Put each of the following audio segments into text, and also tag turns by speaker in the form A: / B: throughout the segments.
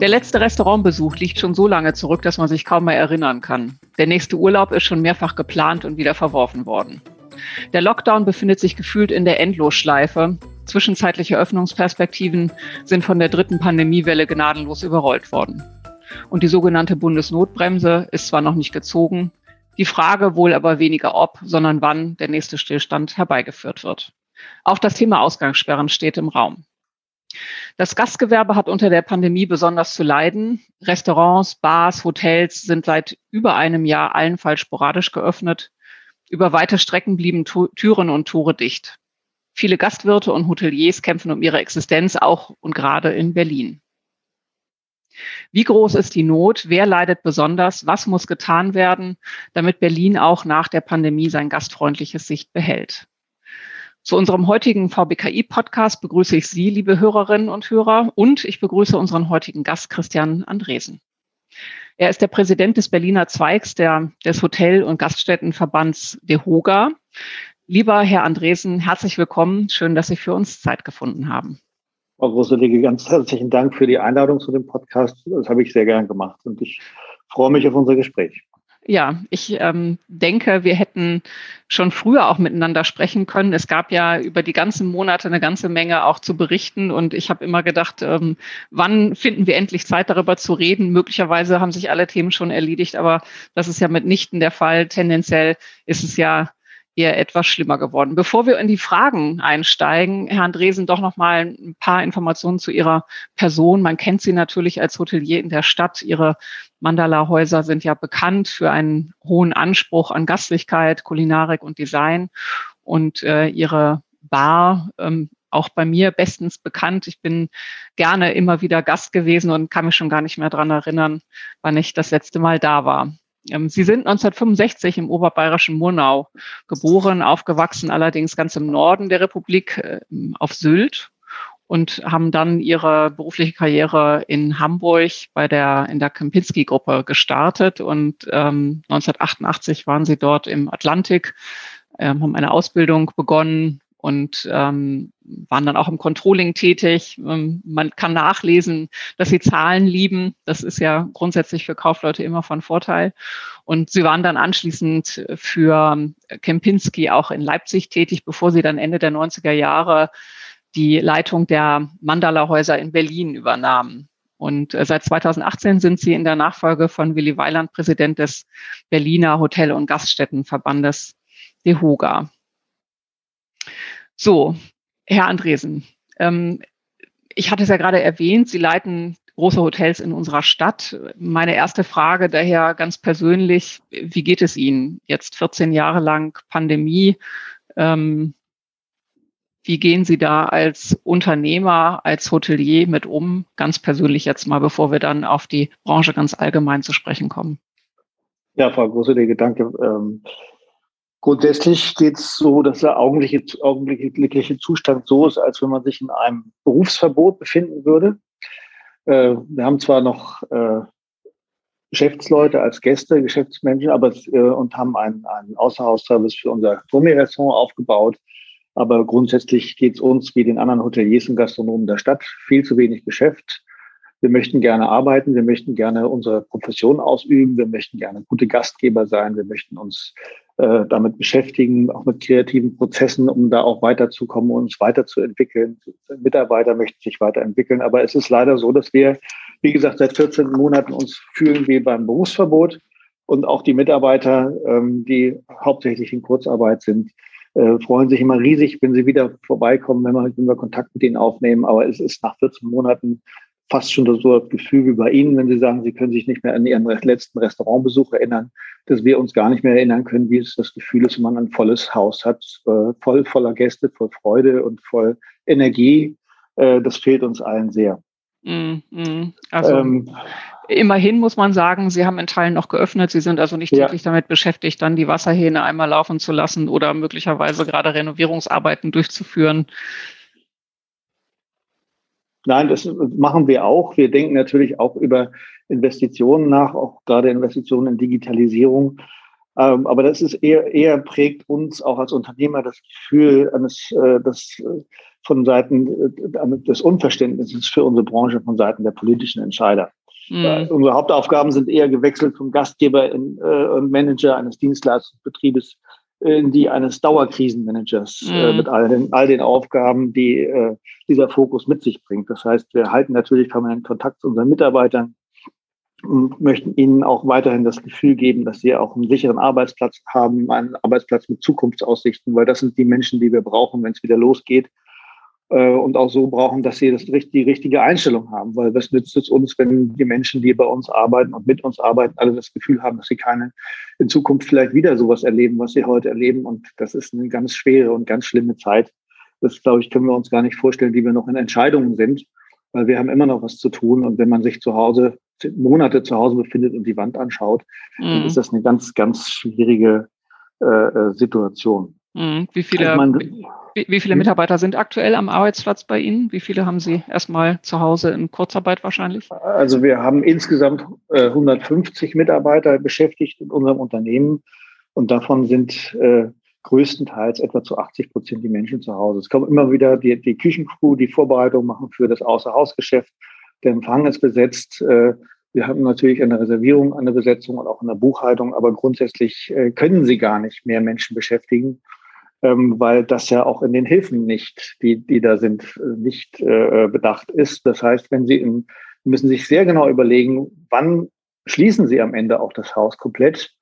A: Der letzte Restaurantbesuch liegt schon so lange zurück, dass man sich kaum mehr erinnern kann. Der nächste Urlaub ist schon mehrfach geplant und wieder verworfen worden. Der Lockdown befindet sich gefühlt in der Endlosschleife. Zwischenzeitliche Öffnungsperspektiven sind von der dritten Pandemiewelle gnadenlos überrollt worden. Und die sogenannte Bundesnotbremse ist zwar noch nicht gezogen, die Frage wohl aber weniger ob, sondern wann der nächste Stillstand herbeigeführt wird. Auch das Thema Ausgangssperren steht im Raum. Das Gastgewerbe hat unter der Pandemie besonders zu leiden. Restaurants, Bars, Hotels sind seit über einem Jahr allenfalls sporadisch geöffnet. Über weite Strecken blieben Türen und Tore dicht. Viele Gastwirte und Hoteliers kämpfen um ihre Existenz, auch und gerade in Berlin. Wie groß ist die Not? Wer leidet besonders? Was muss getan werden, damit Berlin auch nach der Pandemie sein gastfreundliches Sicht behält? Zu unserem heutigen VBKI-Podcast begrüße ich Sie, liebe Hörerinnen und Hörer, und ich begrüße unseren heutigen Gast Christian Andresen. Er ist der Präsident des Berliner Zweigs der, des Hotel- und Gaststättenverbands DEHOGA. Lieber Herr Andresen, herzlich willkommen. Schön, dass Sie für uns Zeit gefunden haben.
B: Frau Großelige, ganz herzlichen Dank für die Einladung zu dem Podcast. Das habe ich sehr gern gemacht und ich freue mich auf unser Gespräch.
A: Ja, ich ähm, denke, wir hätten schon früher auch miteinander sprechen können. Es gab ja über die ganzen Monate eine ganze Menge auch zu berichten und ich habe immer gedacht, ähm, wann finden wir endlich Zeit darüber zu reden? Möglicherweise haben sich alle Themen schon erledigt, aber das ist ja mitnichten der Fall. Tendenziell ist es ja eher etwas schlimmer geworden. Bevor wir in die Fragen einsteigen, Herr Andresen, doch noch mal ein paar Informationen zu Ihrer Person. Man kennt Sie natürlich als Hotelier in der Stadt. Ihre Mandala-Häuser sind ja bekannt für einen hohen Anspruch an Gastlichkeit, Kulinarik und Design. Und äh, Ihre Bar ähm, auch bei mir bestens bekannt. Ich bin gerne immer wieder Gast gewesen und kann mich schon gar nicht mehr dran erinnern, wann ich das letzte Mal da war. Ähm, Sie sind 1965 im oberbayerischen Murnau geboren, aufgewachsen allerdings ganz im Norden der Republik äh, auf Sylt und haben dann ihre berufliche Karriere in Hamburg bei der in der Kempinski-Gruppe gestartet und ähm, 1988 waren sie dort im Atlantik, ähm, haben eine Ausbildung begonnen und ähm, waren dann auch im Controlling tätig. Ähm, man kann nachlesen, dass sie Zahlen lieben. Das ist ja grundsätzlich für Kaufleute immer von Vorteil. Und sie waren dann anschließend für Kempinski auch in Leipzig tätig, bevor sie dann Ende der 90er Jahre die Leitung der Mandala-Häuser in Berlin übernahmen. Und äh, seit 2018 sind sie in der Nachfolge von Willy Weiland Präsident des Berliner Hotel- und Gaststättenverbandes DEHOGA. So, Herr Andresen, ähm, ich hatte es ja gerade erwähnt, Sie leiten große Hotels in unserer Stadt. Meine erste Frage daher ganz persönlich, wie geht es Ihnen jetzt 14 Jahre lang Pandemie? Ähm, wie gehen Sie da als Unternehmer, als Hotelier mit um? Ganz persönlich jetzt mal, bevor wir dann auf die Branche ganz allgemein zu sprechen kommen.
B: Ja, Frau Große, Danke. Ähm, Grundsätzlich geht es so, dass der augenblickliche, augenblickliche Zustand so ist, als wenn man sich in einem Berufsverbot befinden würde. Äh, wir haben zwar noch äh, Geschäftsleute als Gäste, Geschäftsmenschen, aber äh, und haben einen, einen Außerhausservice für unser Gourmet-Restaurant aufgebaut. Aber grundsätzlich geht es uns wie den anderen Hoteliers und Gastronomen der Stadt viel zu wenig Geschäft. Wir möchten gerne arbeiten, wir möchten gerne unsere Profession ausüben, wir möchten gerne gute Gastgeber sein, wir möchten uns äh, damit beschäftigen, auch mit kreativen Prozessen, um da auch weiterzukommen und uns weiterzuentwickeln. Mitarbeiter möchten sich weiterentwickeln, aber es ist leider so, dass wir, wie gesagt, seit 14 Monaten uns fühlen wie beim Berufsverbot und auch die Mitarbeiter, ähm, die hauptsächlich in Kurzarbeit sind, äh, freuen sich immer riesig, wenn sie wieder vorbeikommen, wenn wir, wenn wir Kontakt mit ihnen aufnehmen. Aber es ist nach 14 Monaten fast schon so das Gefühl wie bei Ihnen, wenn Sie sagen, Sie können sich nicht mehr an Ihren letzten Restaurantbesuch erinnern, dass wir uns gar nicht mehr erinnern können, wie es das Gefühl ist, wenn man ein volles Haus hat, äh, voll voller Gäste, voll Freude und voll Energie. Äh, das fehlt uns allen sehr. Mm,
A: mm. Also ähm, immerhin muss man sagen, Sie haben in Teilen noch geöffnet. Sie sind also nicht täglich ja. damit beschäftigt, dann die Wasserhähne einmal laufen zu lassen oder möglicherweise gerade Renovierungsarbeiten durchzuführen.
B: Nein, das machen wir auch. Wir denken natürlich auch über Investitionen nach, auch gerade Investitionen in Digitalisierung. Ähm, aber das ist eher, eher prägt uns auch als Unternehmer das Gefühl eines, äh, das äh, von Seiten äh, des Unverständnisses für unsere Branche von Seiten der politischen Entscheider. Mhm. Unsere Hauptaufgaben sind eher gewechselt vom Gastgeber in, äh, und Manager eines Dienstleistungsbetriebes in die eines Dauerkrisenmanagers mhm. äh, mit all den, all den Aufgaben, die äh, dieser Fokus mit sich bringt. Das heißt, wir halten natürlich permanent Kontakt zu unseren Mitarbeitern und möchten ihnen auch weiterhin das Gefühl geben, dass sie auch einen sicheren Arbeitsplatz haben, einen Arbeitsplatz mit Zukunftsaussichten, weil das sind die Menschen, die wir brauchen, wenn es wieder losgeht äh, und auch so brauchen, dass sie das, die richtige Einstellung haben, weil was nützt es uns, wenn die Menschen, die bei uns arbeiten und mit uns arbeiten, alle das Gefühl haben, dass sie keine in Zukunft vielleicht wieder sowas erleben, was sie heute erleben. Und das ist eine ganz schwere und ganz schlimme Zeit. Das, glaube ich, können wir uns gar nicht vorstellen, wie wir noch in Entscheidungen sind, weil wir haben immer noch was zu tun. Und wenn man sich zu Hause, Monate zu Hause befindet und die Wand anschaut, mhm. dann ist das eine ganz, ganz schwierige äh, äh Situation.
A: Mhm. Wie viele, also meine, wie, wie viele hm? Mitarbeiter sind aktuell am Arbeitsplatz bei Ihnen? Wie viele haben Sie erstmal zu Hause in Kurzarbeit wahrscheinlich?
B: Also wir haben insgesamt 150 äh, Mitarbeiter beschäftigt in unserem Unternehmen und davon sind äh, größtenteils etwa zu 80 Prozent die Menschen zu Hause. Es kommen immer wieder die, die Küchencrew, die Vorbereitung machen für das Außerhausgeschäft. Der Empfang ist besetzt. Äh, wir haben natürlich eine Reservierung, eine Besetzung und auch eine Buchhaltung, aber grundsätzlich äh, können sie gar nicht mehr Menschen beschäftigen ähm, weil das ja auch in den Hilfen nicht, die, die da sind, nicht äh, bedacht ist. Das heißt, wenn Sie in, müssen sich sehr genau überlegen, wann schließen Sie am Ende auch das Haus komplett,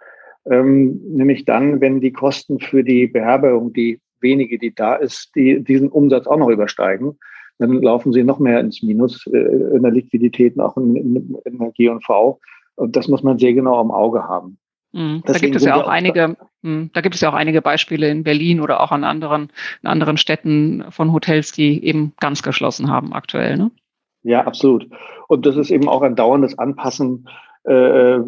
B: ähm, nämlich dann, wenn die Kosten für die Beherbergung, die wenige, die da ist, die diesen Umsatz auch noch übersteigen. Dann laufen sie noch mehr ins Minus äh, in der Liquidität und auch in, in, in der G&V. Und das muss man sehr genau im Auge haben.
A: Mhm. Da gibt es ja auch einige, hm, da gibt es ja auch einige Beispiele in Berlin oder auch an anderen, in anderen Städten von Hotels, die eben ganz geschlossen haben aktuell. Ne?
B: Ja, absolut. Und das ist eben auch ein dauerndes Anpassen äh,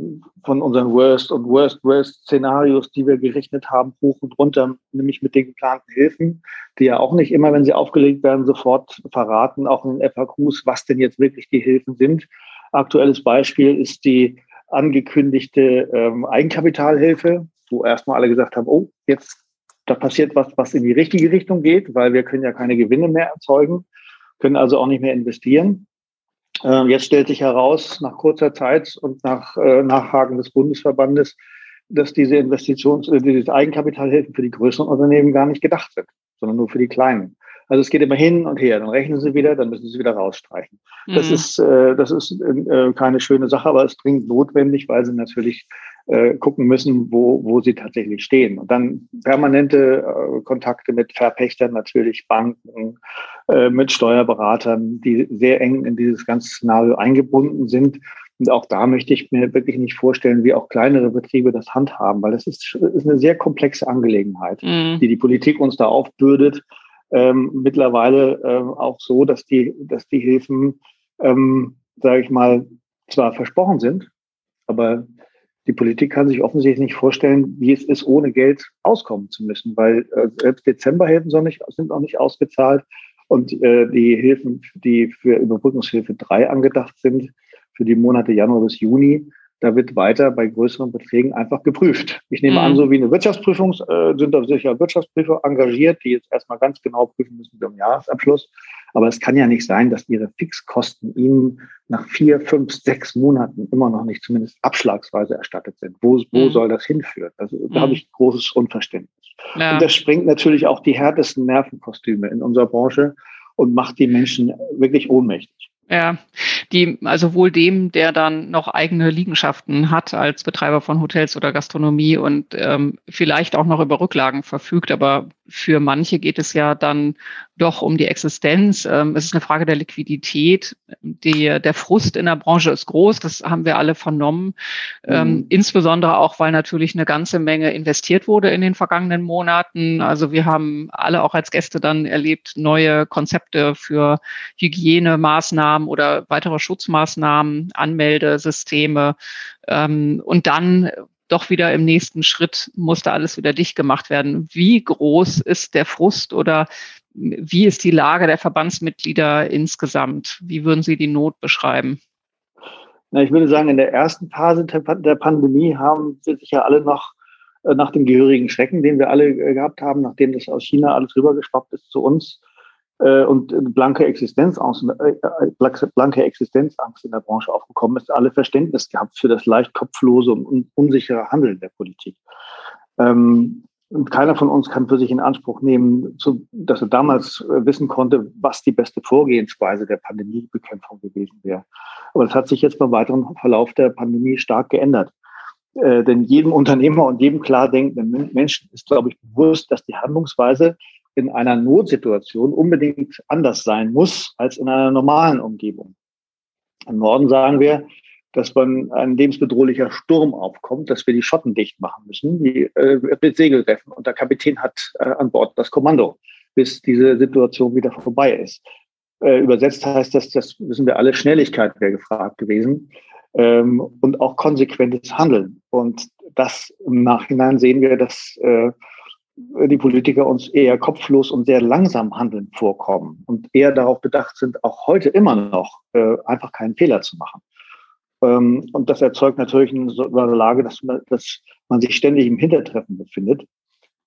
B: von unseren Worst und Worst Worst Szenarios, die wir gerechnet haben, hoch und runter, nämlich mit den geplanten Hilfen, die ja auch nicht immer, wenn sie aufgelegt werden, sofort verraten, auch in den FAQs, was denn jetzt wirklich die Hilfen sind. Aktuelles Beispiel ist die angekündigte ähm, Eigenkapitalhilfe, wo erstmal alle gesagt haben, oh, jetzt da passiert was, was in die richtige Richtung geht, weil wir können ja keine Gewinne mehr erzeugen, können also auch nicht mehr investieren. Äh, jetzt stellt sich heraus, nach kurzer Zeit und nach äh, Nachhaken des Bundesverbandes, dass diese Investitions-, äh, diese Eigenkapitalhilfen für die größeren Unternehmen gar nicht gedacht sind, sondern nur für die kleinen. Also es geht immer hin und her. Dann rechnen sie wieder, dann müssen sie wieder rausstreichen. Mhm. Das ist, äh, das ist äh, keine schöne Sache, aber es ist dringend notwendig, weil sie natürlich äh, gucken müssen, wo, wo sie tatsächlich stehen. Und dann permanente äh, Kontakte mit Verpächtern, natürlich Banken, äh, mit Steuerberatern, die sehr eng in dieses ganze Szenario eingebunden sind. Und auch da möchte ich mir wirklich nicht vorstellen, wie auch kleinere Betriebe das handhaben, weil das ist, ist eine sehr komplexe Angelegenheit, mhm. die die Politik uns da aufbürdet ähm, mittlerweile ähm, auch so, dass die, dass die Hilfen, ähm, sage ich mal, zwar versprochen sind, aber die Politik kann sich offensichtlich nicht vorstellen, wie es ist, ohne Geld auskommen zu müssen, weil äh, selbst Dezemberhilfen sind, sind noch nicht ausgezahlt und äh, die Hilfen, die für Überbrückungshilfe 3 angedacht sind, für die Monate Januar bis Juni, da wird weiter bei größeren Beträgen einfach geprüft. Ich nehme mhm. an, so wie eine Wirtschaftsprüfung, äh, sind da sicher Wirtschaftsprüfer engagiert, die jetzt erstmal ganz genau prüfen müssen zum Jahresabschluss. Aber es kann ja nicht sein, dass ihre Fixkosten ihnen nach vier, fünf, sechs Monaten immer noch nicht zumindest abschlagsweise erstattet sind. Wo, wo mhm. soll das hinführen? Also, da mhm. habe ich großes Unverständnis. Ja. Und das springt natürlich auch die härtesten Nervenkostüme in unserer Branche und macht die Menschen wirklich ohnmächtig.
A: Ja, die, also wohl dem, der dann noch eigene Liegenschaften hat als Betreiber von Hotels oder Gastronomie und ähm, vielleicht auch noch über Rücklagen verfügt, aber für manche geht es ja dann doch um die Existenz. Ähm, es ist eine Frage der Liquidität. Die, der Frust in der Branche ist groß, das haben wir alle vernommen. Ähm, mhm. insbesondere auch, weil natürlich eine ganze Menge investiert wurde in den vergangenen Monaten. Also wir haben alle auch als Gäste dann erlebt, neue Konzepte für Hygienemaßnahmen oder weitere Schutzmaßnahmen, Anmeldesysteme. Ähm, und dann doch wieder im nächsten Schritt musste alles wieder dicht gemacht werden. Wie groß ist der Frust oder wie ist die Lage der Verbandsmitglieder insgesamt? Wie würden Sie die Not beschreiben?
B: Na, ich würde sagen, in der ersten Phase der Pandemie haben wir sich ja alle noch äh, nach dem gehörigen Schrecken, den wir alle äh, gehabt haben, nachdem das aus China alles rübergeschwappt ist zu uns äh, und blanke Existenzangst, blanke Existenzangst in der Branche aufgekommen ist, alle Verständnis gehabt für das leicht kopflose und unsichere Handeln der Politik. Ähm, und keiner von uns kann für sich in Anspruch nehmen, dass er damals wissen konnte, was die beste Vorgehensweise der Pandemiebekämpfung gewesen wäre. Aber das hat sich jetzt beim weiteren Verlauf der Pandemie stark geändert. Äh, denn jedem Unternehmer und jedem klar denkenden Menschen ist, glaube ich, bewusst, dass die Handlungsweise in einer Notsituation unbedingt anders sein muss als in einer normalen Umgebung. Im Norden sagen wir, dass wenn ein lebensbedrohlicher Sturm aufkommt, dass wir die Schotten dicht machen müssen, die äh, mit Segelreffen. Und der Kapitän hat äh, an Bord das Kommando, bis diese Situation wieder vorbei ist. Äh, übersetzt heißt das, das wissen wir alle, Schnelligkeit wäre gefragt gewesen ähm, und auch konsequentes Handeln. Und das im Nachhinein sehen wir, dass äh, die Politiker uns eher kopflos und sehr langsam handeln vorkommen und eher darauf bedacht sind, auch heute immer noch äh, einfach keinen Fehler zu machen. Ähm, und das erzeugt natürlich eine, eine Lage, dass man, dass man sich ständig im Hintertreffen befindet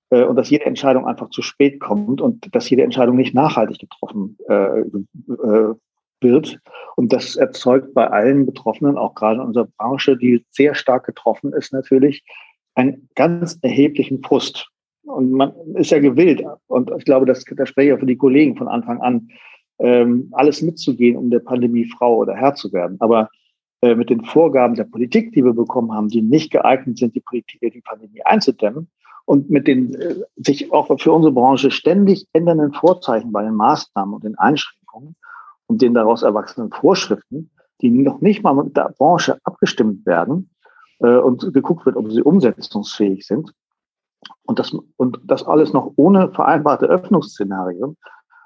B: äh, und dass jede Entscheidung einfach zu spät kommt und dass jede Entscheidung nicht nachhaltig getroffen äh, äh, wird. Und das erzeugt bei allen Betroffenen, auch gerade in unserer Branche, die sehr stark getroffen ist, natürlich einen ganz erheblichen Frust. Und man ist ja gewillt, und ich glaube, das, das spreche ich auch für die Kollegen von Anfang an, ähm, alles mitzugehen, um der Pandemie Frau oder Herr zu werden. Aber äh, mit den Vorgaben der Politik, die wir bekommen haben, die nicht geeignet sind, die Politik, die Pandemie einzudämmen, und mit den äh, sich auch für unsere Branche ständig ändernden Vorzeichen bei den Maßnahmen und den Einschränkungen, und den daraus erwachsenen Vorschriften, die noch nicht mal mit der Branche abgestimmt werden äh, und geguckt wird, ob sie umsetzungsfähig sind. Und das, und das alles noch ohne vereinbarte Öffnungsszenarien,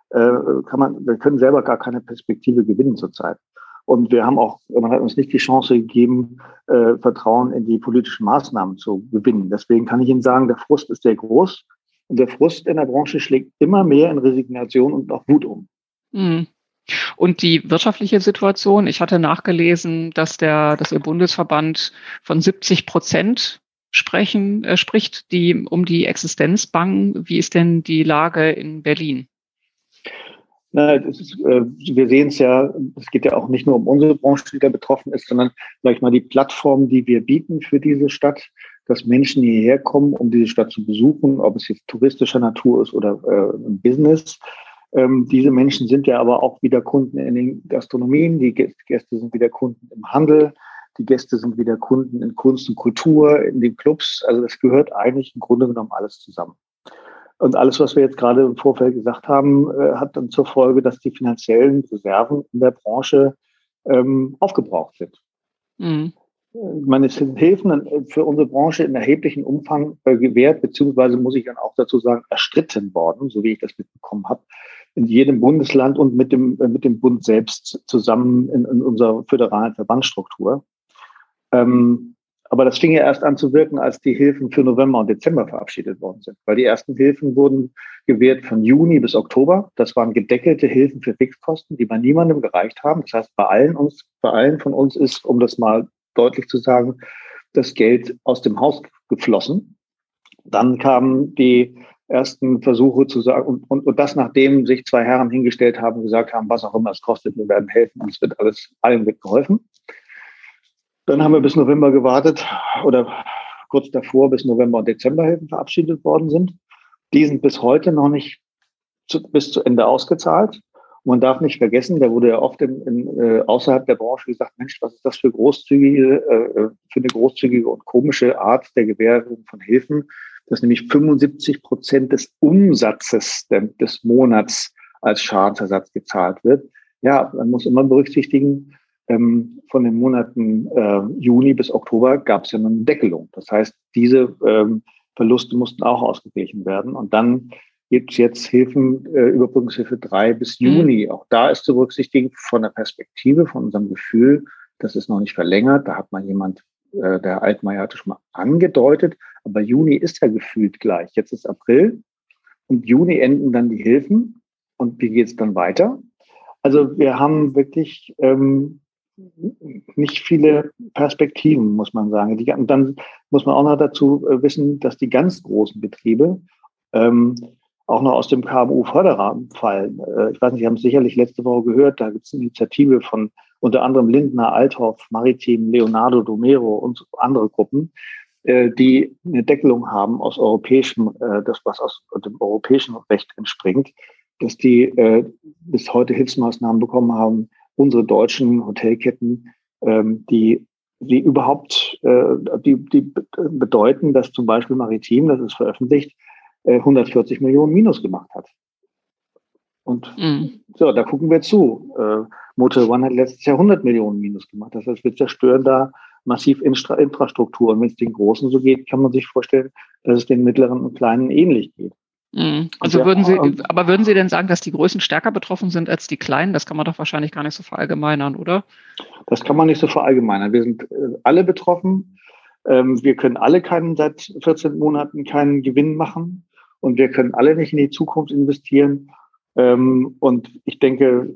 B: äh, kann man, wir können selber gar keine Perspektive gewinnen zurzeit. Und wir haben auch, man hat uns nicht die Chance gegeben, äh, Vertrauen in die politischen Maßnahmen zu gewinnen. Deswegen kann ich Ihnen sagen, der Frust ist sehr groß. Und der Frust in der Branche schlägt immer mehr in Resignation und auch Wut um.
A: Mhm. Und die wirtschaftliche Situation, ich hatte nachgelesen, dass der, dass Ihr Bundesverband von 70 Prozent sprechen, äh, spricht, die um die Existenz bangen. Wie ist denn die Lage in Berlin?
B: Na, ist, äh, wir sehen es ja, es geht ja auch nicht nur um unsere Branche, die da betroffen ist, sondern ich mal die Plattform, die wir bieten für diese Stadt, dass Menschen hierher kommen, um diese Stadt zu besuchen, ob es jetzt touristischer Natur ist oder äh, Business, ähm, diese Menschen sind ja aber auch wieder Kunden in den Gastronomien, die Gäste sind wieder Kunden im Handel, die Gäste sind wieder Kunden in Kunst und Kultur, in den Clubs. Also das gehört eigentlich im Grunde genommen alles zusammen. Und alles, was wir jetzt gerade im Vorfeld gesagt haben, äh, hat dann zur Folge, dass die finanziellen Reserven in der Branche ähm, aufgebraucht sind. Mhm. Meine Hilfen für unsere Branche in erheblichem Umfang äh, gewährt, beziehungsweise muss ich dann auch dazu sagen, erstritten worden, so wie ich das mitbekommen habe in jedem Bundesland und mit dem, äh, mit dem Bund selbst zusammen in, in unserer föderalen Verbandsstruktur. Ähm, aber das fing ja erst an zu wirken, als die Hilfen für November und Dezember verabschiedet worden sind. Weil die ersten Hilfen wurden gewährt von Juni bis Oktober. Das waren gedeckelte Hilfen für Fixkosten, die bei niemandem gereicht haben. Das heißt, bei allen uns, bei allen von uns ist, um das mal deutlich zu sagen, das Geld aus dem Haus geflossen. Dann kamen die ersten Versuche zu sagen, und, und, und das nachdem sich zwei Herren hingestellt haben und gesagt haben, was auch immer es kostet, wir werden helfen und es wird alles allen wird geholfen. Dann haben wir bis November gewartet oder kurz davor bis November und Dezember Hilfen verabschiedet worden sind. Die sind bis heute noch nicht zu, bis zu Ende ausgezahlt. Und man darf nicht vergessen, da wurde ja oft in, in, äh, außerhalb der Branche gesagt, Mensch, was ist das für großzügige, äh, äh für eine großzügige und komische Art der Gewährung von Hilfen? dass nämlich 75 Prozent des Umsatzes des Monats als Schadensersatz gezahlt wird. Ja, man muss immer berücksichtigen, ähm, von den Monaten äh, Juni bis Oktober gab es ja eine Deckelung. Das heißt, diese ähm, Verluste mussten auch ausgeglichen werden. Und dann gibt es jetzt Hilfen, äh, Überbrückungshilfe drei bis mhm. Juni. Mhm. Auch da ist zu berücksichtigen von der Perspektive, von unserem Gefühl, das ist noch nicht verlängert. Da hat mal jemand äh, der Altmaier hatte schon mal angedeutet, aber Juni ist ja gefühlt gleich. Jetzt ist April und Juni enden dann die Hilfen. Und wie geht es dann weiter? Also wir haben wirklich ähm, nicht viele Perspektiven, muss man sagen. Die, und dann muss man auch noch dazu äh, wissen, dass die ganz großen Betriebe ähm, auch noch aus dem KMU-Förderrahmen fallen. Äh, ich weiß nicht, Sie haben es sicherlich letzte Woche gehört, da gibt es eine Initiative von unter anderem Lindner, Althoff, Maritim, Leonardo Domero und andere Gruppen, äh, die eine Deckelung haben aus europäischem, äh, das was aus dem europäischen Recht entspringt, dass die äh, bis heute Hilfsmaßnahmen bekommen haben, unsere deutschen Hotelketten, ähm, die die überhaupt, äh, die, die bedeuten, dass zum Beispiel Maritim, das ist veröffentlicht, 140 äh, Millionen Minus gemacht hat. Und mhm. so, da gucken wir zu. Äh, Motor One hat letztes Jahr 100 Millionen Minus gemacht. Das heißt, wir zerstören da massiv Infra Infrastruktur. Und wenn es den Großen so geht, kann man sich vorstellen, dass es den Mittleren und Kleinen ähnlich geht.
A: Mhm. Also würden Sie, aber würden Sie denn sagen, dass die Größen stärker betroffen sind als die Kleinen? Das kann man doch wahrscheinlich gar nicht so verallgemeinern, oder?
B: Das kann man nicht so verallgemeinern. Wir sind äh, alle betroffen. Ähm, wir können alle keinen seit 14 Monaten keinen Gewinn machen und wir können alle nicht in die Zukunft investieren. Ähm, und ich denke,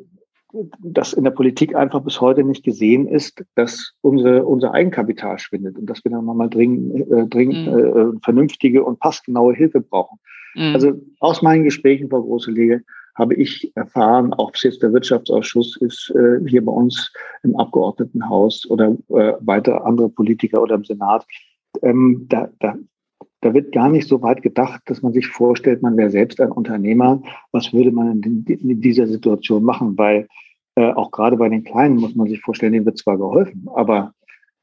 B: dass in der Politik einfach bis heute nicht gesehen ist, dass unsere, unser Eigenkapital schwindet und dass wir dann mal dringend, äh, dringend mhm. äh, vernünftige und passgenaue Hilfe brauchen. Mhm. Also aus meinen Gesprächen, Frau Großelege, habe ich erfahren, ob es jetzt der Wirtschaftsausschuss ist, äh, hier bei uns im Abgeordnetenhaus oder äh, weiter andere Politiker oder im Senat, ähm, da, da da wird gar nicht so weit gedacht, dass man sich vorstellt, man wäre selbst ein Unternehmer. Was würde man in, in dieser Situation machen? Weil äh, auch gerade bei den Kleinen muss man sich vorstellen, denen wird zwar geholfen, aber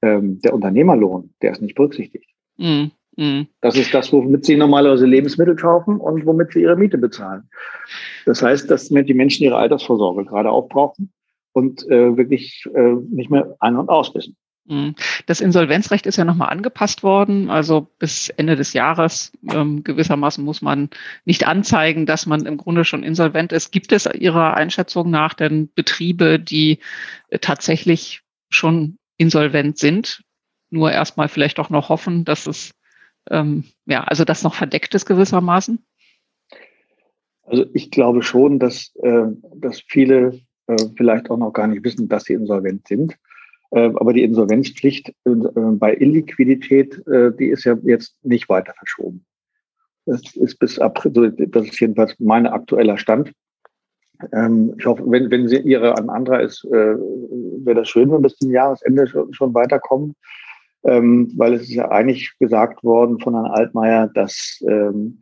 B: ähm, der Unternehmerlohn, der ist nicht berücksichtigt. Mm, mm. Das ist das, womit sie normalerweise Lebensmittel kaufen und womit sie ihre Miete bezahlen. Das heißt, dass die Menschen ihre Altersvorsorge gerade aufbrauchen und äh, wirklich äh, nicht mehr ein- und aus wissen.
A: Mhm. Das Insolvenzrecht ist ja nochmal angepasst worden. Also bis Ende des Jahres ähm, gewissermaßen muss man nicht anzeigen, dass man im Grunde schon insolvent ist. Gibt es Ihrer Einschätzung nach denn Betriebe, die äh, tatsächlich schon insolvent sind, nur erstmal vielleicht auch noch hoffen, dass es, ähm, ja, also das noch verdeckt ist gewissermaßen?
B: Also ich glaube schon, dass, äh, dass viele äh, vielleicht auch noch gar nicht wissen, dass sie insolvent sind. Äh, aber die Insolvenzpflicht äh, bei Illiquidität, äh, die ist ja jetzt nicht weiter verschoben. Das ist bis April, das ist jedenfalls mein aktueller Stand. Ähm, ich hoffe, wenn, wenn sie ihre an anderer ist, wäre das schön, wenn bis zum Jahresende schon weiterkommen. Ähm, weil es ist ja eigentlich gesagt worden von Herrn Altmaier, dass ähm,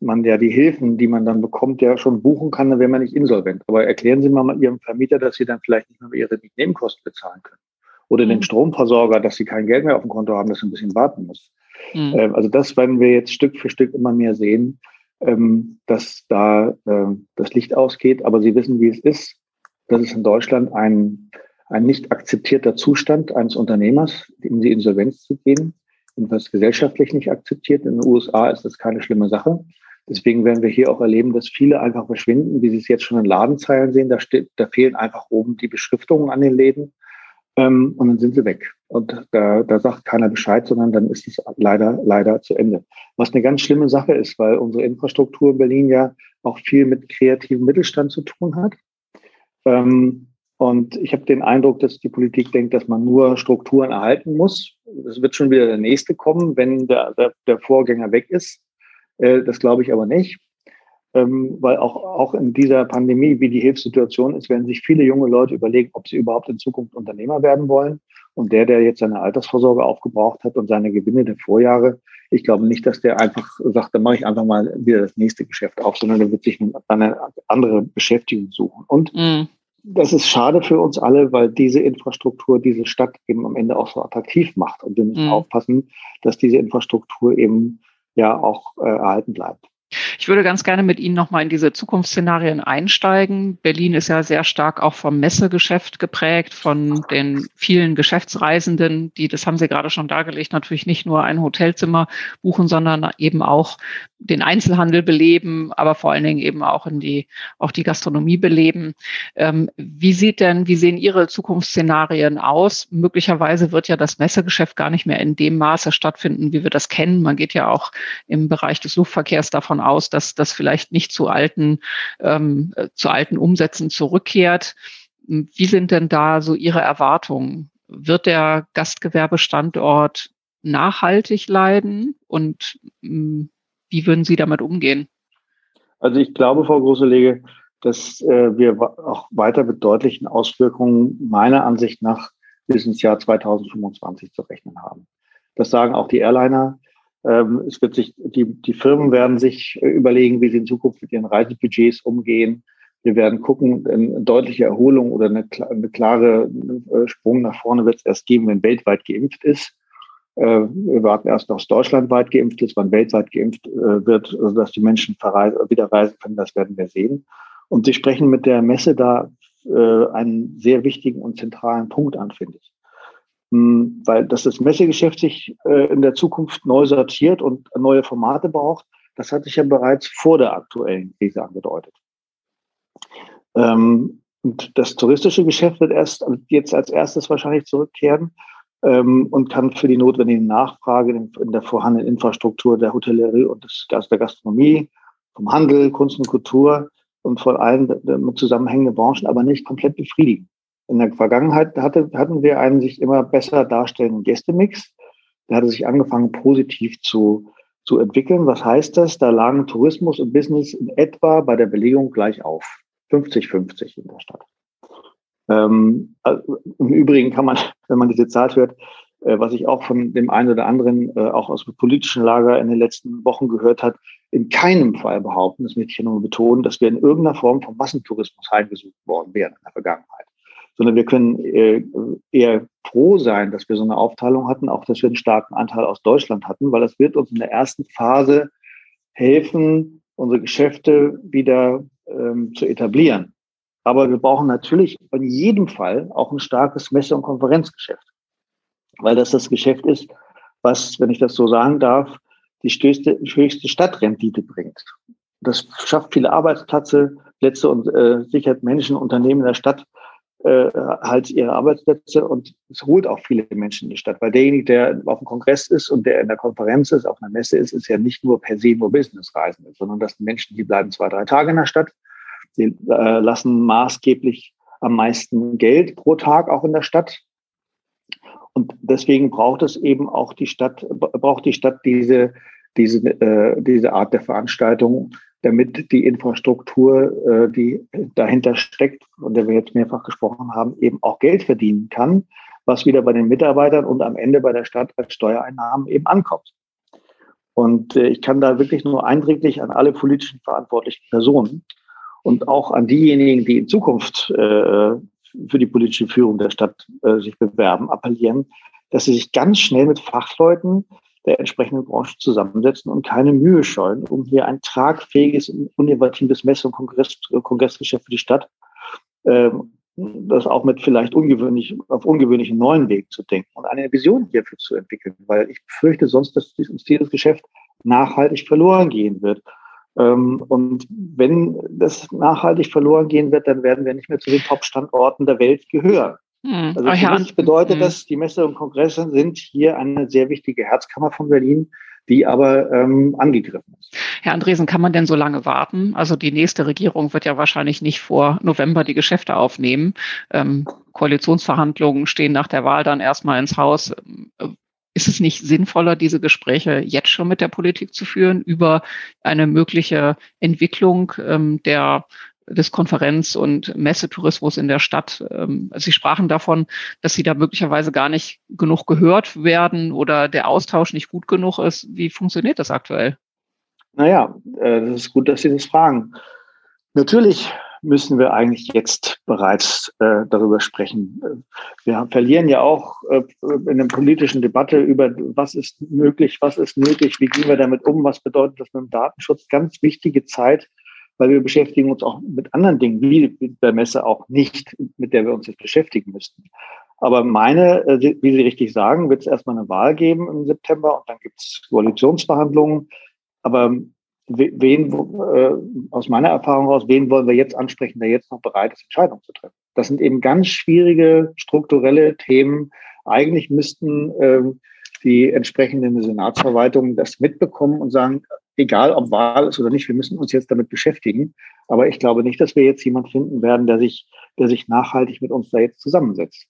B: man ja die Hilfen, die man dann bekommt, ja schon buchen kann, dann wäre man nicht insolvent. Aber erklären Sie mal Ihrem Vermieter, dass Sie dann vielleicht nicht mehr Ihre Nebenkosten bezahlen können. Oder mhm. den Stromversorger, dass Sie kein Geld mehr auf dem Konto haben, dass Sie ein bisschen warten muss. Mhm. Ähm, also das werden wir jetzt Stück für Stück immer mehr sehen, ähm, dass da ähm, das Licht ausgeht. Aber Sie wissen, wie es ist. Das ist in Deutschland ein, ein nicht akzeptierter Zustand eines Unternehmers, in die Insolvenz zu gehen jedenfalls gesellschaftlich nicht akzeptiert. In den USA ist das keine schlimme Sache. Deswegen werden wir hier auch erleben, dass viele einfach verschwinden, wie Sie es jetzt schon in Ladenzeilen sehen. Da, steht, da fehlen einfach oben die Beschriftungen an den Läden ähm, und dann sind sie weg. Und da, da sagt keiner Bescheid, sondern dann ist es leider, leider zu Ende. Was eine ganz schlimme Sache ist, weil unsere Infrastruktur in Berlin ja auch viel mit kreativem Mittelstand zu tun hat. Ähm, und ich habe den Eindruck, dass die Politik denkt, dass man nur Strukturen erhalten muss. Es wird schon wieder der nächste kommen, wenn der, der, der Vorgänger weg ist. Äh, das glaube ich aber nicht. Ähm, weil auch, auch in dieser Pandemie, wie die Hilfssituation ist, werden sich viele junge Leute überlegen, ob sie überhaupt in Zukunft Unternehmer werden wollen. Und der, der jetzt seine Altersvorsorge aufgebraucht hat und seine Gewinne der Vorjahre, ich glaube nicht, dass der einfach sagt, dann mache ich einfach mal wieder das nächste Geschäft auf, sondern der wird sich eine andere Beschäftigung suchen. Und mm das ist schade für uns alle, weil diese Infrastruktur diese Stadt eben am Ende auch so attraktiv macht. Und wir müssen mhm. aufpassen, dass diese Infrastruktur eben ja auch äh, erhalten bleibt.
A: Ich würde ganz gerne mit Ihnen nochmal in diese Zukunftsszenarien einsteigen. Berlin ist ja sehr stark auch vom Messegeschäft geprägt, von den vielen Geschäftsreisenden, die, das haben Sie gerade schon dargelegt, natürlich nicht nur ein Hotelzimmer buchen, sondern eben auch den Einzelhandel beleben, aber vor allen Dingen eben auch in die, auch die Gastronomie beleben. Ähm, wie sieht denn, wie sehen Ihre Zukunftsszenarien aus? Möglicherweise wird ja das Messegeschäft gar nicht mehr in dem Maße stattfinden, wie wir das kennen. Man geht ja auch im Bereich des Luftverkehrs davon aus, dass das vielleicht nicht zu alten, ähm, zu alten Umsätzen zurückkehrt. Wie sind denn da so Ihre Erwartungen? Wird der Gastgewerbestandort nachhaltig leiden und hm, wie würden Sie damit umgehen?
B: Also ich glaube, Frau Großelege, dass äh, wir auch weiter mit deutlichen Auswirkungen meiner Ansicht nach bis ins Jahr 2025 zu rechnen haben. Das sagen auch die Airliner. Ähm, es wird sich, die, die Firmen werden sich überlegen, wie sie in Zukunft mit ihren Reisebudgets umgehen. Wir werden gucken, eine deutliche Erholung oder eine, eine klare äh, Sprung nach vorne wird es erst geben, wenn weltweit geimpft ist. Äh, wir warten erst, dass Deutschland weit geimpft ist, wann weltweit geimpft äh, wird, also dass die Menschen wieder reisen können, das werden wir sehen. Und Sie sprechen mit der Messe da einen sehr wichtigen und zentralen Punkt an, finde ich. Hm, weil dass das Messegeschäft sich in der Zukunft neu sortiert und neue Formate braucht, das hatte ich ja bereits vor der aktuellen Krise angedeutet. Ähm, und das touristische Geschäft wird erst jetzt als erstes wahrscheinlich zurückkehren ähm, und kann für die notwendige Nachfrage in, der vorhandenen Infrastruktur der Hotellerie und der Gastronomie, vom Handel, Kunst und Kultur und vor allem damit zusammenhängende Branchen aber nicht komplett befriedigen. In der Vergangenheit hatte, hatten wir einen sich immer besser darstellenden Gästemix. Der hatte sich angefangen, positiv zu, zu entwickeln. Was heißt das? Da lagen Tourismus und Business in etwa bei der Belegung gleich auf. 50-50 in der Stadt. Ähm, also Im Übrigen kann man, wenn man diese Zahl hört, äh, was ich auch von dem einen oder anderen, äh, auch aus dem politischen Lager in den letzten Wochen gehört hat, in keinem Fall behaupten, das möchte ich hier nur betonen, dass wir in irgendeiner Form vom Massentourismus heimgesucht worden wären in der Vergangenheit. Sondern wir können äh, eher froh sein, dass wir so eine Aufteilung hatten, auch dass wir einen starken Anteil aus Deutschland hatten, weil das wird uns in der ersten Phase helfen, unsere Geschäfte wieder ähm, zu etablieren. Aber wir brauchen natürlich in jedem Fall auch ein starkes Messe- und Konferenzgeschäft, weil das das Geschäft ist, was, wenn ich das so sagen darf, die höchste, höchste Stadtrendite bringt. Das schafft viele Arbeitsplätze, Plätze und äh, sichert Menschen, Unternehmen in der Stadt äh, halt ihre Arbeitsplätze und es holt auch viele Menschen in die Stadt, weil derjenige, der auf dem Kongress ist und der in der Konferenz ist, auf einer Messe ist, ist ja nicht nur per se nur Businessreisende, sondern das sind Menschen, die bleiben zwei, drei Tage in der Stadt, Sie äh, lassen maßgeblich am meisten Geld pro Tag auch in der Stadt. Und deswegen braucht es eben auch die Stadt, braucht die Stadt diese, diese, äh, diese Art der Veranstaltung, damit die Infrastruktur, äh, die dahinter steckt, von der wir jetzt mehrfach gesprochen haben, eben auch Geld verdienen kann, was wieder bei den Mitarbeitern und am Ende bei der Stadt als Steuereinnahmen eben ankommt. Und äh, ich kann da wirklich nur eindringlich an alle politischen verantwortlichen Personen und auch an diejenigen, die in Zukunft äh, für die politische Führung der Stadt sich bewerben, appellieren, dass sie sich ganz schnell mit Fachleuten der entsprechenden Branche zusammensetzen und keine Mühe scheuen, um hier ein tragfähiges, innovatives Messe- und Kongress, Kongressgeschäft für die Stadt, äh, das auch mit vielleicht ungewöhnlich, auf ungewöhnlichen neuen Wegen zu denken und eine Vision hierfür zu entwickeln, weil ich fürchte sonst, dass dieses Geschäft nachhaltig verloren gehen wird. Ähm, und wenn das nachhaltig verloren gehen wird, dann werden wir nicht mehr zu den Top-Standorten der Welt gehören. Hm. Also für mich bedeutet hm. das, die Messe und Kongresse sind hier eine sehr wichtige Herzkammer von Berlin, die aber ähm, angegriffen ist.
A: Herr Andresen, kann man denn so lange warten? Also die nächste Regierung wird ja wahrscheinlich nicht vor November die Geschäfte aufnehmen. Ähm, Koalitionsverhandlungen stehen nach der Wahl dann erstmal ins Haus. Ist es nicht sinnvoller, diese Gespräche jetzt schon mit der Politik zu führen über eine mögliche Entwicklung ähm, der des Konferenz- und Messetourismus in der Stadt. Ähm, Sie sprachen davon, dass Sie da möglicherweise gar nicht genug gehört werden oder der Austausch nicht gut genug ist. Wie funktioniert das aktuell?
B: Naja, äh, das ist gut, dass Sie das fragen. Natürlich müssen wir eigentlich jetzt bereits äh, darüber sprechen. Wir verlieren ja auch äh, in der politischen Debatte über, was ist möglich, was ist nötig, wie gehen wir damit um, was bedeutet das mit dem Datenschutz. Ganz wichtige Zeit, weil wir beschäftigen uns auch mit anderen Dingen, wie der Messe auch nicht, mit der wir uns jetzt beschäftigen müssten. Aber meine, äh, wie Sie richtig sagen, wird es erstmal eine Wahl geben im September und dann gibt es Koalitionsverhandlungen. Aber wen, äh, aus meiner Erfahrung aus, wen wollen wir jetzt ansprechen, der jetzt noch bereit ist, Entscheidungen zu treffen? Das sind eben ganz schwierige strukturelle Themen. Eigentlich müssten äh, die entsprechenden Senatsverwaltungen das mitbekommen und sagen, egal ob Wahl ist oder nicht, wir müssen uns jetzt damit beschäftigen. Aber ich glaube nicht, dass wir jetzt jemand finden werden, der sich, der sich nachhaltig mit uns da jetzt zusammensetzt.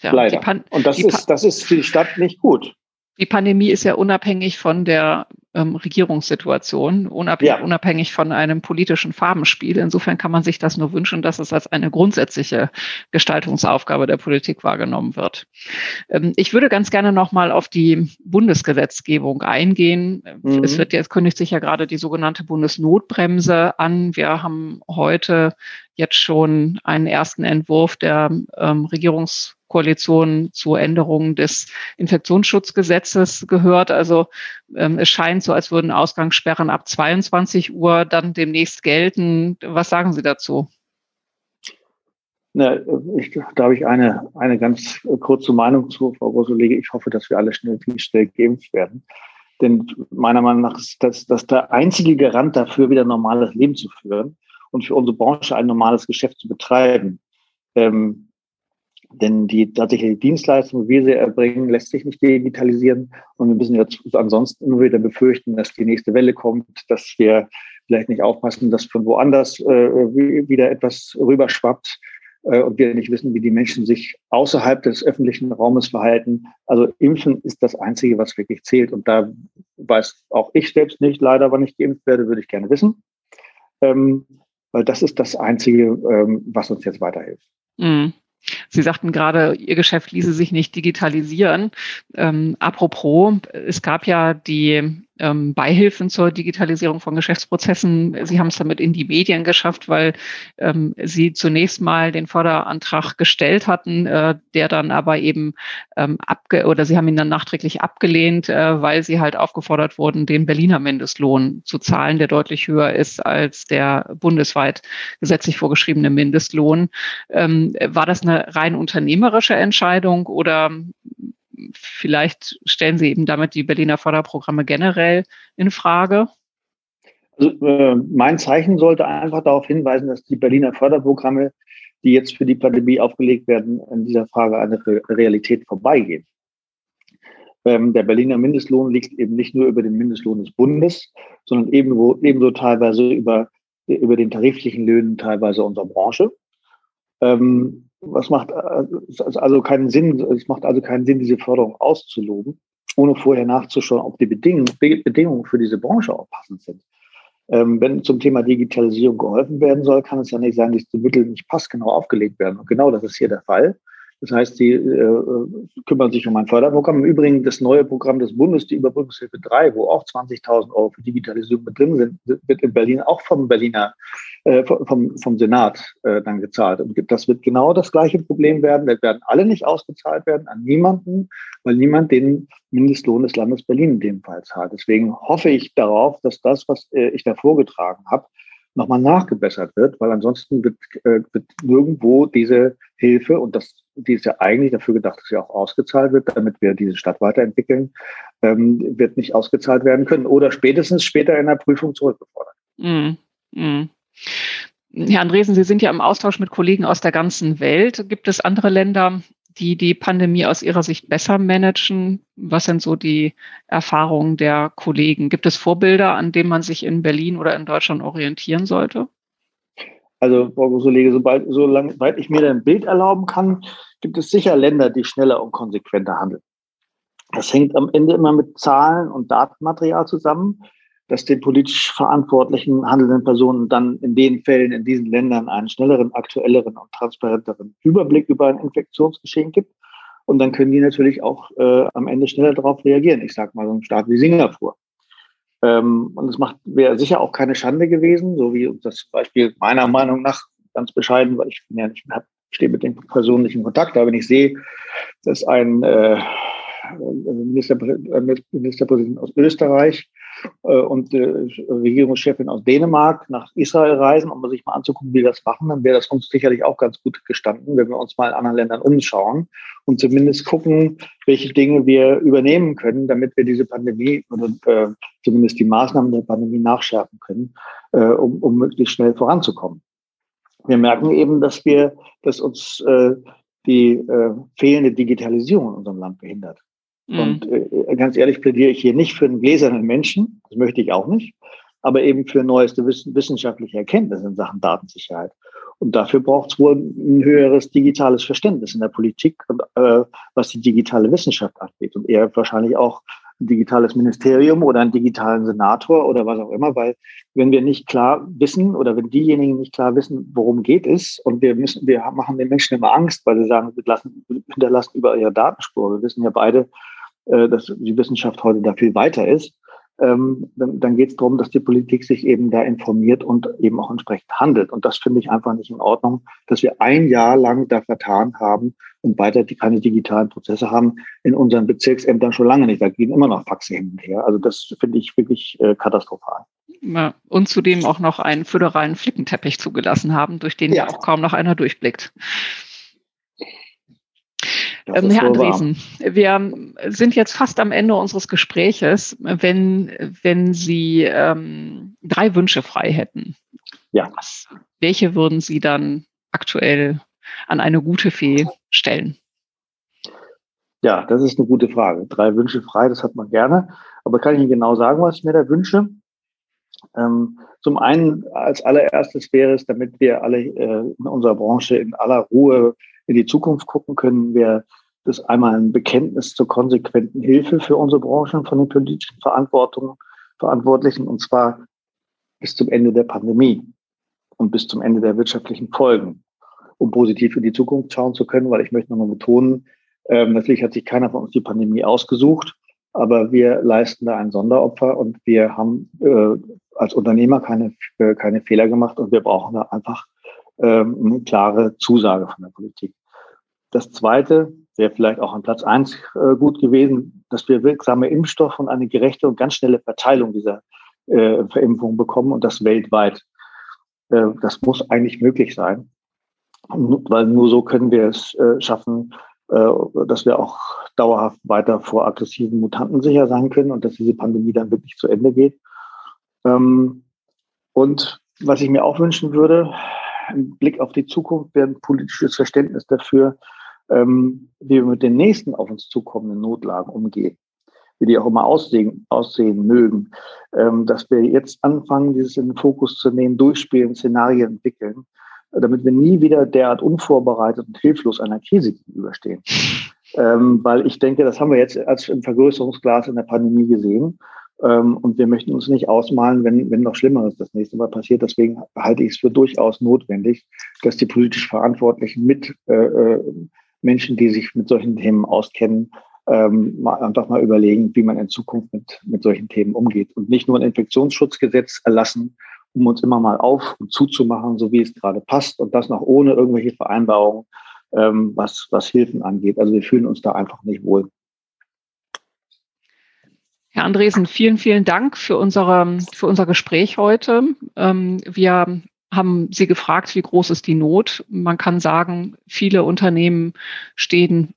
B: Ja, Leider. Und das ist, das ist für die Stadt nicht gut.
A: Die Pandemie ist ja unabhängig von der ähm, Regierungssituation, unabhängig, ja. unabhängig von einem politischen Farbenspiel. Insofern kann man sich das nur wünschen, dass es als eine grundsätzliche Gestaltungsaufgabe der Politik wahrgenommen wird. Ähm, ich würde ganz gerne nochmal auf die Bundesgesetzgebung eingehen. Mhm. Es wird jetzt kündigt sich ja gerade die sogenannte Bundesnotbremse an. Wir haben heute jetzt schon einen ersten Entwurf der ähm, Regierungs Koalition zur Änderung des Infektionsschutzgesetzes gehört. Also ähm, es scheint so, als würden Ausgangssperren ab 22 Uhr dann demnächst gelten. Was sagen Sie dazu?
B: Na, ich, da habe ich eine, eine ganz kurze Meinung zu, Frau Rosolege. Ich hoffe, dass wir alle schnell, schnell geimpft werden. Denn meiner Meinung nach ist das, das der einzige Garant dafür, wieder ein normales Leben zu führen und für unsere Branche ein normales Geschäft zu betreiben. Ähm, denn die tatsächliche Dienstleistung, wie sie erbringen, lässt sich nicht digitalisieren. Und wir müssen jetzt ansonsten immer wieder befürchten, dass die nächste Welle kommt, dass wir vielleicht nicht aufpassen, dass von woanders äh, wieder etwas rüberschwappt äh, und wir nicht wissen, wie die Menschen sich außerhalb des öffentlichen Raumes verhalten. Also Impfen ist das Einzige, was wirklich zählt. Und da weiß auch ich selbst nicht, leider, wann ich geimpft werde, würde ich gerne wissen. Ähm, weil das ist das Einzige, ähm, was uns jetzt weiterhilft. Mhm.
A: Sie sagten gerade, Ihr Geschäft ließe sich nicht digitalisieren. Ähm, apropos, es gab ja die ähm, Beihilfen zur Digitalisierung von Geschäftsprozessen. Sie haben es damit in die Medien geschafft, weil ähm, Sie zunächst mal den Förderantrag gestellt hatten, äh, der dann aber eben ähm, abge oder Sie haben ihn dann nachträglich abgelehnt, äh, weil Sie halt aufgefordert wurden, den Berliner Mindestlohn zu zahlen, der deutlich höher ist als der bundesweit gesetzlich vorgeschriebene Mindestlohn. Ähm, war das eine rein unternehmerische Entscheidung oder vielleicht stellen Sie eben damit die Berliner Förderprogramme generell in Frage?
B: Also, äh, mein Zeichen sollte einfach darauf hinweisen, dass die Berliner Förderprogramme, die jetzt für die Pandemie aufgelegt werden, in dieser Frage an der Realität vorbeigehen. Ähm, der Berliner Mindestlohn liegt eben nicht nur über den Mindestlohn des Bundes, sondern ebenso, ebenso teilweise über, über den tariflichen Löhnen teilweise unserer Branche. Ähm, was macht äh, also keinen Sinn, es macht also keinen Sinn, diese Förderung auszuloben, ohne vorher nachzuschauen, ob die Bedingungen, für diese Branche auch passend sind. Ähm, wenn zum Thema Digitalisierung geholfen werden soll, kann es ja nicht sein, dass die Mittel nicht passgenau aufgelegt werden. Und genau das ist hier der Fall. Das heißt, sie äh, kümmern sich um ein Förderprogramm. Im Übrigen das neue Programm des Bundes, die Überbrückungshilfe 3, wo auch 20.000 Euro für Digitalisierung mit drin sind, wird in Berlin auch vom Berliner, äh, vom, vom Senat äh, dann gezahlt. Und das wird genau das gleiche Problem werden. Da werden alle nicht ausgezahlt werden an niemanden, weil niemand den Mindestlohn des Landes Berlin in dem Fall zahlt. Deswegen hoffe ich darauf, dass das, was äh, ich da vorgetragen habe, nochmal nachgebessert wird, weil ansonsten wird, äh, wird nirgendwo diese Hilfe, und das, die ist ja eigentlich dafür gedacht, dass sie auch ausgezahlt wird, damit wir diese Stadt weiterentwickeln, ähm, wird nicht ausgezahlt werden können oder spätestens später in der Prüfung zurückgefordert. Mm, mm.
A: Herr Andresen, Sie sind ja im Austausch mit Kollegen aus der ganzen Welt. Gibt es andere Länder, die die Pandemie aus Ihrer Sicht besser managen? Was sind so die Erfahrungen der Kollegen? Gibt es Vorbilder, an denen man sich in Berlin oder in Deutschland orientieren sollte?
B: Also, Frau Grusselege, sobald, sobald ich mir ein Bild erlauben kann, gibt es sicher Länder, die schneller und konsequenter handeln. Das hängt am Ende immer mit Zahlen und Datenmaterial zusammen dass den politisch verantwortlichen handelnden Personen dann in den Fällen in diesen Ländern einen schnelleren, aktuelleren und transparenteren Überblick über ein Infektionsgeschehen gibt. Und dann können die natürlich auch äh, am Ende schneller darauf reagieren. Ich sage mal so ein Staat wie Singapur. Ähm, und es macht wäre sicher auch keine Schande gewesen, so wie das Beispiel meiner Meinung nach ganz bescheiden, weil ich bin ja nicht, hab, stehe mit nicht in Kontakt, aber wenn ich sehe, dass ein äh, Minister, Ministerpräsident aus Österreich äh, und äh, Regierungschefin aus Dänemark nach Israel reisen, um sich mal anzugucken, wie wir das machen, dann wäre das uns sicherlich auch ganz gut gestanden, wenn wir uns mal in anderen Ländern umschauen und zumindest gucken, welche Dinge wir übernehmen können, damit wir diese Pandemie oder äh, zumindest die Maßnahmen der Pandemie nachschärfen können, äh, um, um möglichst schnell voranzukommen. Wir merken eben, dass wir, dass uns äh, die äh, fehlende Digitalisierung in unserem Land behindert. Mhm. Und äh, ganz ehrlich plädiere ich hier nicht für einen gläsernen Menschen, das möchte ich auch nicht. aber eben für neueste wissenschaftliche Erkenntnisse in Sachen Datensicherheit. Und dafür braucht es wohl ein höheres digitales Verständnis in der Politik, äh, was die digitale Wissenschaft angeht. Und eher wahrscheinlich auch ein digitales Ministerium oder einen digitalen Senator oder was auch immer, weil wenn wir nicht klar wissen oder wenn diejenigen nicht klar wissen, worum geht es und wir müssen, wir machen den Menschen immer Angst, weil sie sagen, wir lassen, hinterlassen über ihre Datenspur. Wir wissen ja beide, äh, dass die Wissenschaft heute da viel weiter ist ähm, dann, dann geht es darum, dass die Politik sich eben da informiert und eben auch entsprechend handelt. Und das finde ich einfach nicht in Ordnung, dass wir ein Jahr lang da vertan haben und weiter die keine digitalen Prozesse haben. In unseren Bezirksämtern schon lange nicht. Da gehen immer noch Faxe hin und her. Also das finde ich wirklich äh, katastrophal.
A: Ja, und zudem auch noch einen föderalen Flickenteppich zugelassen haben, durch den ja auch kaum noch einer durchblickt. Ähm, Herr Andresen, wir sind jetzt fast am Ende unseres Gespräches. Wenn, wenn Sie ähm, drei Wünsche frei hätten, ja. Was, welche würden Sie dann aktuell an eine gute Fee stellen?
B: Ja, das ist eine gute Frage. Drei Wünsche frei, das hat man gerne. Aber kann ich Ihnen genau sagen, was ich mir da wünsche? Ähm, zum einen als allererstes wäre es, damit wir alle äh, in unserer Branche in aller Ruhe in die Zukunft gucken können, wir das einmal ein Bekenntnis zur konsequenten Hilfe für unsere Branche von den politischen Verantwortungen, Verantwortlichen, und zwar bis zum Ende der Pandemie und bis zum Ende der wirtschaftlichen Folgen, um positiv in die Zukunft schauen zu können, weil ich möchte nochmal betonen, ähm, natürlich hat sich keiner von uns die Pandemie ausgesucht, aber wir leisten da ein Sonderopfer und wir haben äh, als Unternehmer keine, äh, keine Fehler gemacht und wir brauchen da einfach ähm, eine klare Zusage von der Politik. Das Zweite wäre vielleicht auch an Platz eins äh, gut gewesen, dass wir wirksame Impfstoffe und eine gerechte und ganz schnelle Verteilung dieser äh, Verimpfung bekommen und das weltweit. Äh, das muss eigentlich möglich sein, weil nur so können wir es äh, schaffen, äh, dass wir auch dauerhaft weiter vor aggressiven Mutanten sicher sein können und dass diese Pandemie dann wirklich zu Ende geht. Ähm, und was ich mir auch wünschen würde, im Blick auf die Zukunft wäre ein politisches Verständnis dafür, ähm, wie wir mit den nächsten auf uns zukommenden Notlagen umgehen, wie die auch immer aussehen, aussehen mögen, ähm, dass wir jetzt anfangen, dieses in den Fokus zu nehmen, durchspielen, Szenarien entwickeln, damit wir nie wieder derart unvorbereitet und hilflos einer Krise gegenüberstehen. Ähm, weil ich denke, das haben wir jetzt als im Vergrößerungsglas in der Pandemie gesehen. Ähm, und wir möchten uns nicht ausmalen, wenn, wenn noch Schlimmeres das nächste Mal passiert. Deswegen halte ich es für durchaus notwendig, dass die politisch Verantwortlichen mit äh, äh, Menschen, die sich mit solchen Themen auskennen, ähm, mal einfach mal überlegen, wie man in Zukunft mit, mit solchen Themen umgeht und nicht nur ein Infektionsschutzgesetz erlassen, um uns immer mal auf und zuzumachen, so wie es gerade passt und das noch ohne irgendwelche Vereinbarungen, ähm, was, was Hilfen angeht. Also wir fühlen uns da einfach nicht wohl.
A: Herr Andresen, vielen, vielen Dank für, unsere, für unser Gespräch heute. Ähm, wir haben Sie gefragt, wie groß ist die Not? Man kann sagen, viele Unternehmen stehen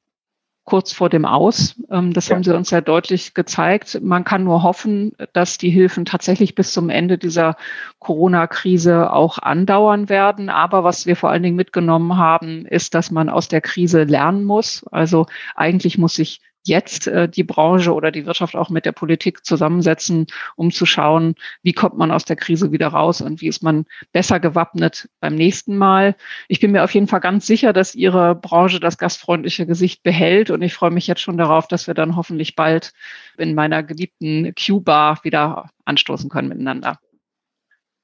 A: kurz vor dem Aus. Ähm, das ja. haben Sie uns ja deutlich gezeigt. Man kann nur hoffen, dass die Hilfen tatsächlich bis zum Ende dieser Corona-Krise auch andauern werden. Aber was wir vor allen Dingen mitgenommen haben, ist, dass man aus der Krise lernen muss. Also eigentlich muss sich jetzt äh, die Branche oder die Wirtschaft auch mit der Politik zusammensetzen, um zu schauen, wie kommt man aus der Krise wieder raus und wie ist man besser gewappnet beim nächsten Mal. Ich bin mir auf jeden Fall ganz sicher, dass Ihre Branche das gastfreundliche Gesicht behält und ich freue mich jetzt schon darauf, dass wir dann hoffentlich bald in meiner geliebten Q-Bar wieder anstoßen können miteinander.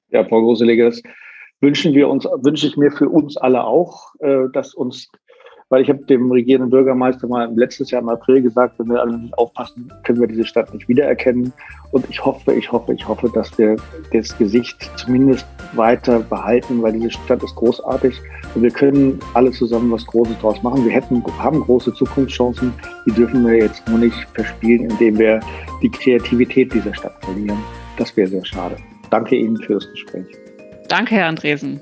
B: Ja, Frau Groselige, das wünschen wir uns, wünsche ich mir für uns alle auch, äh, dass uns weil ich habe dem regierenden Bürgermeister mal letztes Jahr im April gesagt, wenn wir alle nicht aufpassen, können wir diese Stadt nicht wiedererkennen. Und ich hoffe, ich hoffe, ich hoffe, dass wir das Gesicht zumindest weiter behalten, weil diese Stadt ist großartig und wir können alle zusammen was Großes draus machen. Wir hätten, haben große Zukunftschancen, die dürfen wir jetzt nur nicht verspielen, indem wir die Kreativität dieser Stadt verlieren. Das wäre sehr schade. Danke Ihnen für das Gespräch.
A: Danke, Herr Andresen.